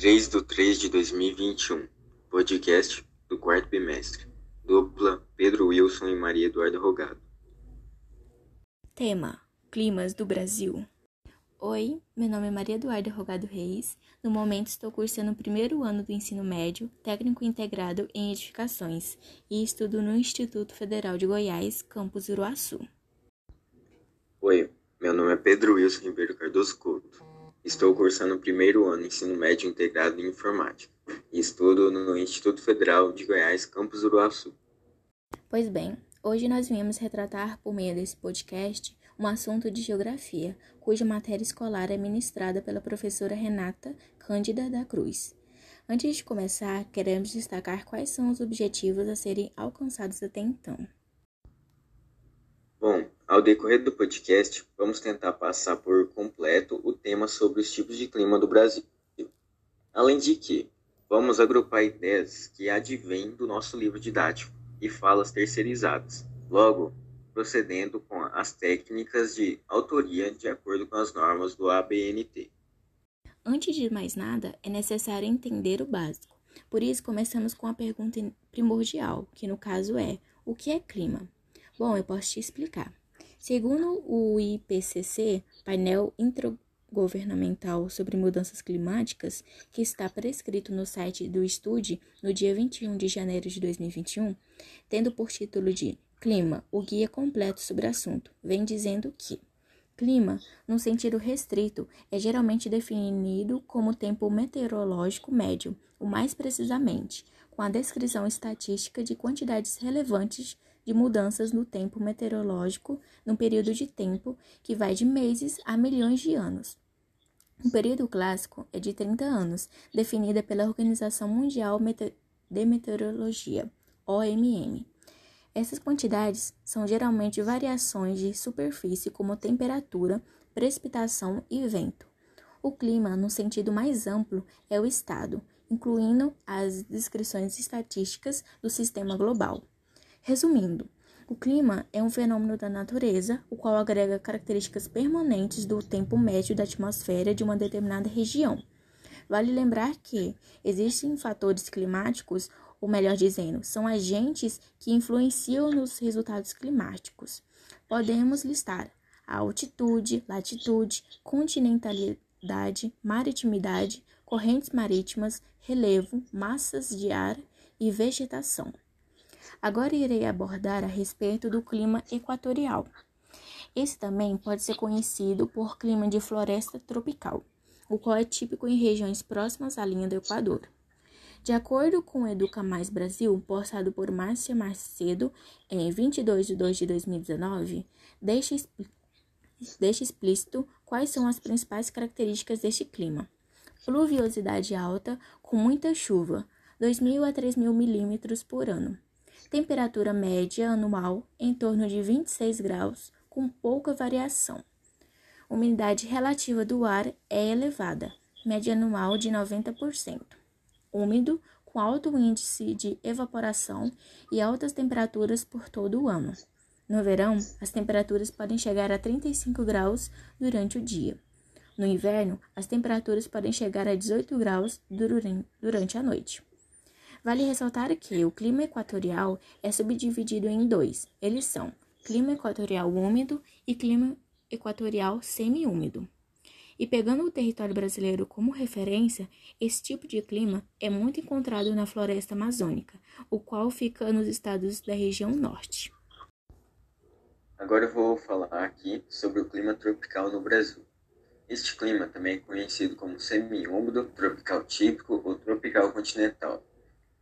3 de 3 de 2021, podcast do quarto bimestre, dupla Pedro Wilson e Maria Eduarda Rogado. Tema: Climas do Brasil. Oi, meu nome é Maria Eduarda Rogado Reis. No momento estou cursando o primeiro ano do ensino médio, técnico integrado em edificações, e estudo no Instituto Federal de Goiás, campus Uruaçu. Oi, meu nome é Pedro Wilson Ribeiro Cardoso Couto. Estou cursando o primeiro ano ensino médio integrado em informática e estudo no Instituto Federal de Goiás, campus Uruaçu. Pois bem, hoje nós viemos retratar por meio desse podcast um assunto de geografia, cuja matéria escolar é ministrada pela professora Renata Cândida da Cruz. Antes de começar, queremos destacar quais são os objetivos a serem alcançados até então. Bom, ao decorrer do podcast, vamos tentar passar por completo o tema sobre os tipos de clima do Brasil. Além de que, vamos agrupar ideias que advêm do nosso livro didático e falas terceirizadas. Logo, procedendo com as técnicas de autoria de acordo com as normas do ABNT. Antes de mais nada, é necessário entender o básico. Por isso, começamos com a pergunta primordial, que no caso é: o que é clima? Bom, eu posso te explicar. Segundo o IPCC, painel intergovernamental sobre mudanças climáticas, que está prescrito no site do Estude no dia 21 de janeiro de 2021, tendo por título de Clima, o guia completo sobre o assunto, vem dizendo que clima, num sentido restrito, é geralmente definido como tempo meteorológico médio, o mais precisamente, com a descrição estatística de quantidades relevantes de mudanças no tempo meteorológico num período de tempo que vai de meses a milhões de anos. O período clássico é de 30 anos, definida pela Organização Mundial de Meteorologia, OMM. Essas quantidades são geralmente variações de superfície como temperatura, precipitação e vento. O clima, no sentido mais amplo, é o estado, incluindo as descrições estatísticas do sistema global. Resumindo, o clima é um fenômeno da natureza, o qual agrega características permanentes do tempo médio da atmosfera de uma determinada região. Vale lembrar que existem fatores climáticos ou melhor dizendo, são agentes que influenciam nos resultados climáticos. Podemos listar a altitude, latitude, continentalidade, maritimidade, correntes marítimas, relevo, massas de ar e vegetação. Agora irei abordar a respeito do clima equatorial. Esse também pode ser conhecido por clima de floresta tropical, o qual é típico em regiões próximas à linha do Equador. De acordo com o Educa Mais Brasil, postado por Márcia Macedo em 22 de 2 de 2019, deixa, deixa explícito quais são as principais características deste clima. Pluviosidade alta, com muita chuva, 2.000 a 3.000 milímetros por ano. Temperatura média anual em torno de 26 graus, com pouca variação. Umidade relativa do ar é elevada, média anual de 90% úmido, com alto índice de evaporação e altas temperaturas por todo o ano. No verão, as temperaturas podem chegar a 35 graus durante o dia. No inverno, as temperaturas podem chegar a 18 graus durante a noite. Vale ressaltar que o clima equatorial é subdividido em dois. Eles são clima equatorial úmido e clima equatorial semiúmido. E pegando o território brasileiro como referência, esse tipo de clima é muito encontrado na floresta amazônica, o qual fica nos estados da região norte. Agora eu vou falar aqui sobre o clima tropical no Brasil. Este clima também é conhecido como semi-úmido, tropical típico ou tropical continental.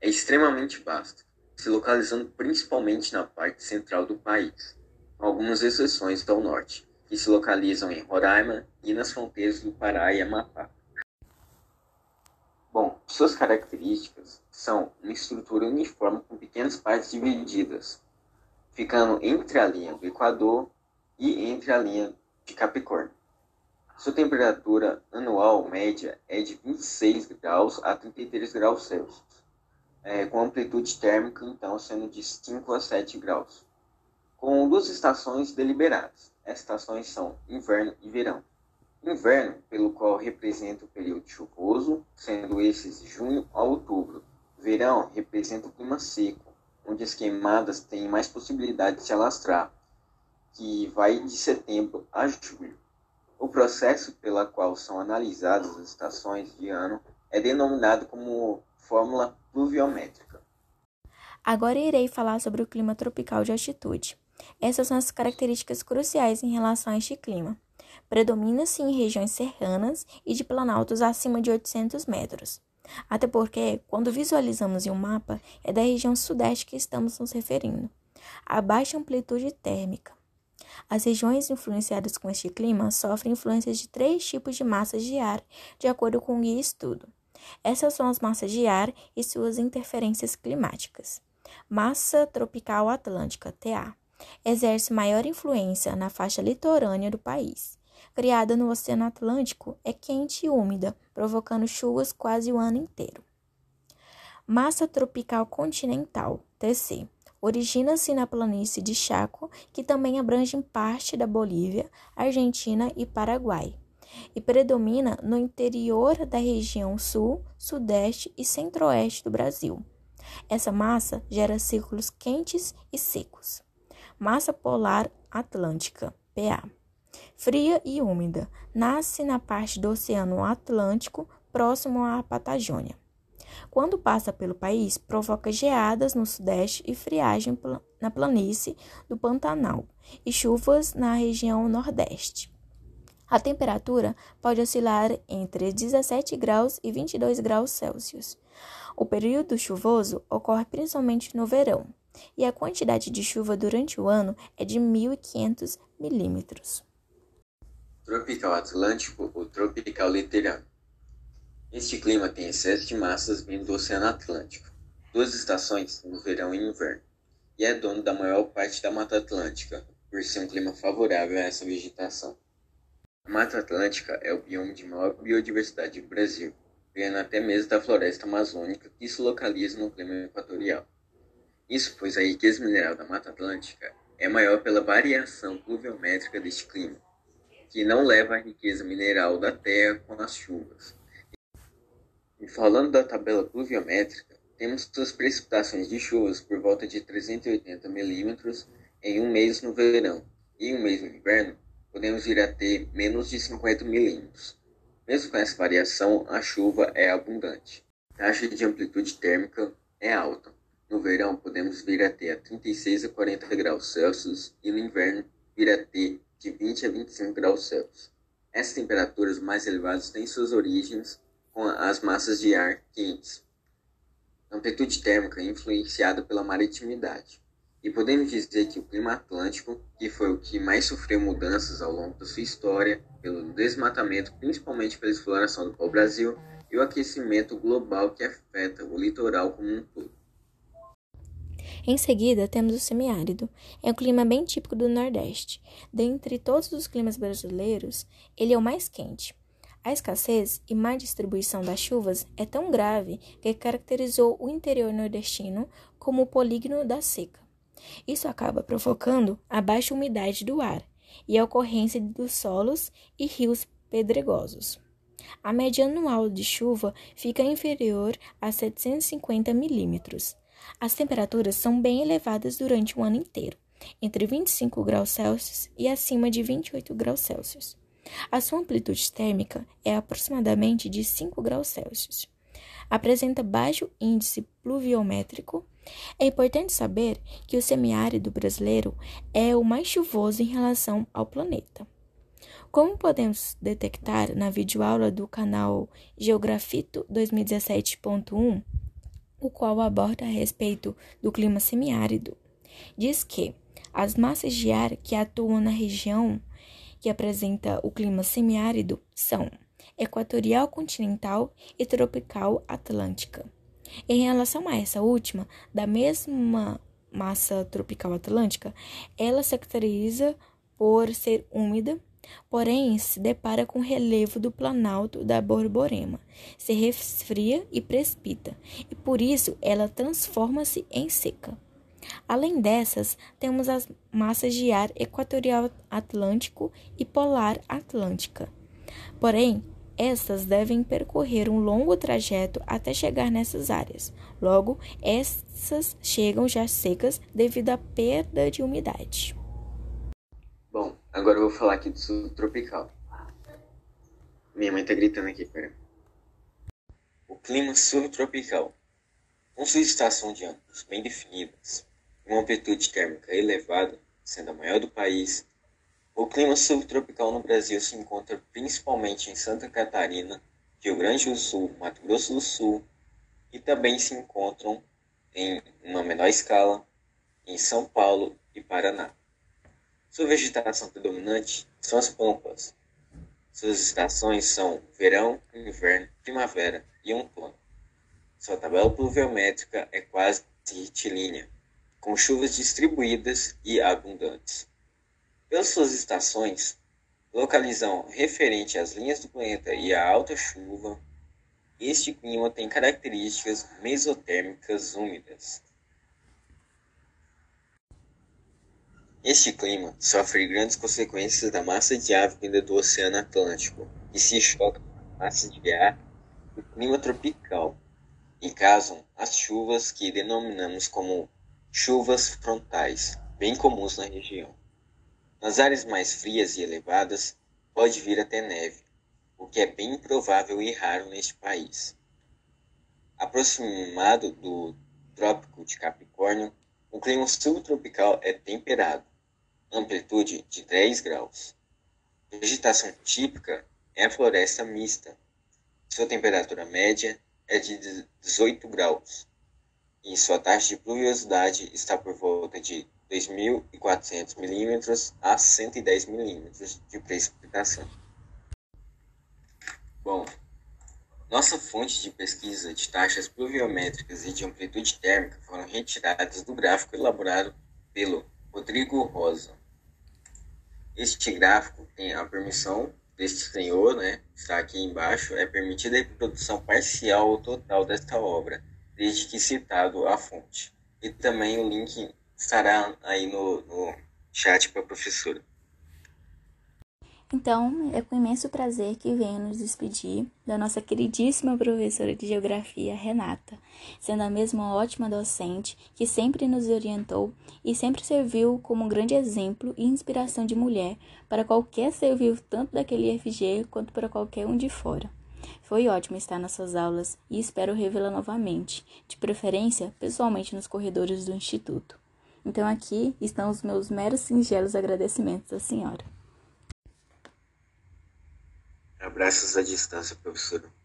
É extremamente vasto, se localizando principalmente na parte central do país, com algumas exceções ao norte que se localizam em Roraima e nas fronteiras do Pará e Amapá. Bom, suas características são uma estrutura uniforme com pequenas partes divididas, ficando entre a linha do Equador e entre a linha de Capricórnio. Sua temperatura anual média é de 26 graus a 33 graus Celsius, é, com amplitude térmica então sendo de 5 a 7 graus, com duas estações deliberadas, as estações são inverno e verão. Inverno, pelo qual representa o período chuvoso, sendo esses de junho a outubro. Verão representa o clima seco, onde as queimadas têm mais possibilidade de se alastrar, que vai de setembro a julho. O processo pela qual são analisadas as estações de ano é denominado como fórmula pluviométrica. Agora irei falar sobre o clima tropical de altitude. Essas são as características cruciais em relação a este clima. Predomina-se em regiões serranas e de planaltos acima de 800 metros. Até porque, quando visualizamos em um mapa, é da região sudeste que estamos nos referindo. A baixa amplitude térmica. As regiões influenciadas com este clima sofrem influências de três tipos de massas de ar, de acordo com o guia estudo. Essas são as massas de ar e suas interferências climáticas. Massa tropical atlântica, TA, exerce maior influência na faixa litorânea do país. Criada no Oceano Atlântico, é quente e úmida, provocando chuvas quase o ano inteiro. Massa tropical continental, TC, origina-se na planície de Chaco, que também abrange parte da Bolívia, Argentina e Paraguai, e predomina no interior da região sul, sudeste e centro-oeste do Brasil. Essa massa gera ciclos quentes e secos. Massa polar atlântica, PA. Fria e úmida, nasce na parte do Oceano Atlântico, próximo à Patagônia. Quando passa pelo país, provoca geadas no sudeste e friagem na planície do Pantanal e chuvas na região nordeste. A temperatura pode oscilar entre 17 graus e 22 graus Celsius. O período chuvoso ocorre principalmente no verão, e a quantidade de chuva durante o ano é de 1.500 milímetros. Tropical Atlântico ou Tropical Litoral. Este clima tem excesso de massas vindo do Oceano Atlântico, duas estações, no verão e inverno, e é dono da maior parte da Mata Atlântica, por ser um clima favorável a essa vegetação. A Mata Atlântica é o bioma de maior biodiversidade do Brasil, ganhando até mesmo da floresta amazônica que se localiza no clima equatorial. Isso pois a riqueza mineral da Mata Atlântica é maior pela variação pluviométrica deste clima, que não leva a riqueza mineral da terra com as chuvas. E falando da tabela pluviométrica, temos as precipitações de chuvas por volta de 380 milímetros em um mês no verão e um mês no inverno podemos vir a ter menos de 50 milímetros. Mesmo com essa variação, a chuva é abundante. A taxa de amplitude térmica é alta. No verão, podemos vir a ter a 36 a 40 graus Celsius e no inverno, vir a ter de 20 a 25 graus Celsius. Essas temperaturas mais elevadas têm suas origens com as massas de ar quentes. A amplitude térmica é influenciada pela maritimidade. E podemos dizer que o clima atlântico, que foi o que mais sofreu mudanças ao longo da sua história, pelo desmatamento, principalmente pela exploração do pau-brasil, e o aquecimento global que afeta o litoral como um todo. Em seguida, temos o semiárido. É um clima bem típico do Nordeste. Dentre todos os climas brasileiros, ele é o mais quente. A escassez e má distribuição das chuvas é tão grave que caracterizou o interior nordestino como o polígono da seca. Isso acaba provocando a baixa umidade do ar e a ocorrência dos solos e rios pedregosos. A média anual de chuva fica inferior a 750 milímetros. As temperaturas são bem elevadas durante o ano inteiro, entre 25 graus Celsius e acima de 28 graus Celsius. A sua amplitude térmica é aproximadamente de 5 graus Celsius. Apresenta baixo índice pluviométrico é importante saber que o semiárido brasileiro é o mais chuvoso em relação ao planeta. Como podemos detectar na videoaula do canal Geografito 2017.1, o qual aborda a respeito do clima semiárido, diz que as massas de ar que atuam na região que apresenta o clima semiárido são equatorial continental e tropical atlântica. Em relação a essa última, da mesma massa tropical atlântica, ela se caracteriza por ser úmida, porém se depara com o relevo do planalto da Borborema, se resfria e precipita, e por isso ela transforma-se em seca. Além dessas, temos as massas de ar equatorial atlântico e polar atlântica. Porém, estas devem percorrer um longo trajeto até chegar nessas áreas. Logo, essas chegam já secas devido à perda de umidade. Bom, agora eu vou falar aqui do subtropical. Minha mãe tá gritando aqui, pera. O clima subtropical. Com sua estação de anos bem definidas, uma amplitude térmica elevada, sendo a maior do país, o clima subtropical no Brasil se encontra principalmente em Santa Catarina, Rio Grande do Sul, Mato Grosso do Sul e também se encontram em uma menor escala em São Paulo e Paraná. Sua vegetação predominante são as pampas. Suas estações são verão, inverno, primavera e outono. Sua tabela pluviométrica é quase retilínea, com chuvas distribuídas e abundantes. Pelas suas estações, localizam referente às linhas do planeta e à alta chuva, este clima tem características mesotérmicas úmidas. Este clima sofre grandes consequências da massa de ar vinda do Oceano Atlântico, que se choca com a massa de ar do clima tropical, e causam as chuvas que denominamos como chuvas frontais, bem comuns na região. Nas áreas mais frias e elevadas, pode vir até neve, o que é bem improvável e raro neste país. Aproximado do Trópico de Capricórnio, o clima subtropical é temperado, amplitude de 10 graus. Vegetação típica é a floresta mista. Sua temperatura média é de 18 graus e sua taxa de pluviosidade está por volta de 2.400 milímetros a 110 milímetros de precipitação. Bom, nossa fonte de pesquisa de taxas pluviométricas e de amplitude térmica foram retiradas do gráfico elaborado pelo Rodrigo Rosa. Este gráfico tem a permissão deste senhor, né, está aqui embaixo, é permitida a reprodução parcial ou total desta obra, desde que citado a fonte. E também o link estará aí no, no chat para a professora. Então, é com imenso prazer que venho nos despedir da nossa queridíssima professora de Geografia, Renata, sendo a mesma ótima docente que sempre nos orientou e sempre serviu como um grande exemplo e inspiração de mulher para qualquer ser vivo, tanto daquele IFG quanto para qualquer um de fora. Foi ótimo estar nas suas aulas e espero revê-la novamente, de preferência pessoalmente nos corredores do Instituto. Então aqui estão os meus meros singelos agradecimentos à senhora. Abraços à distância, professora.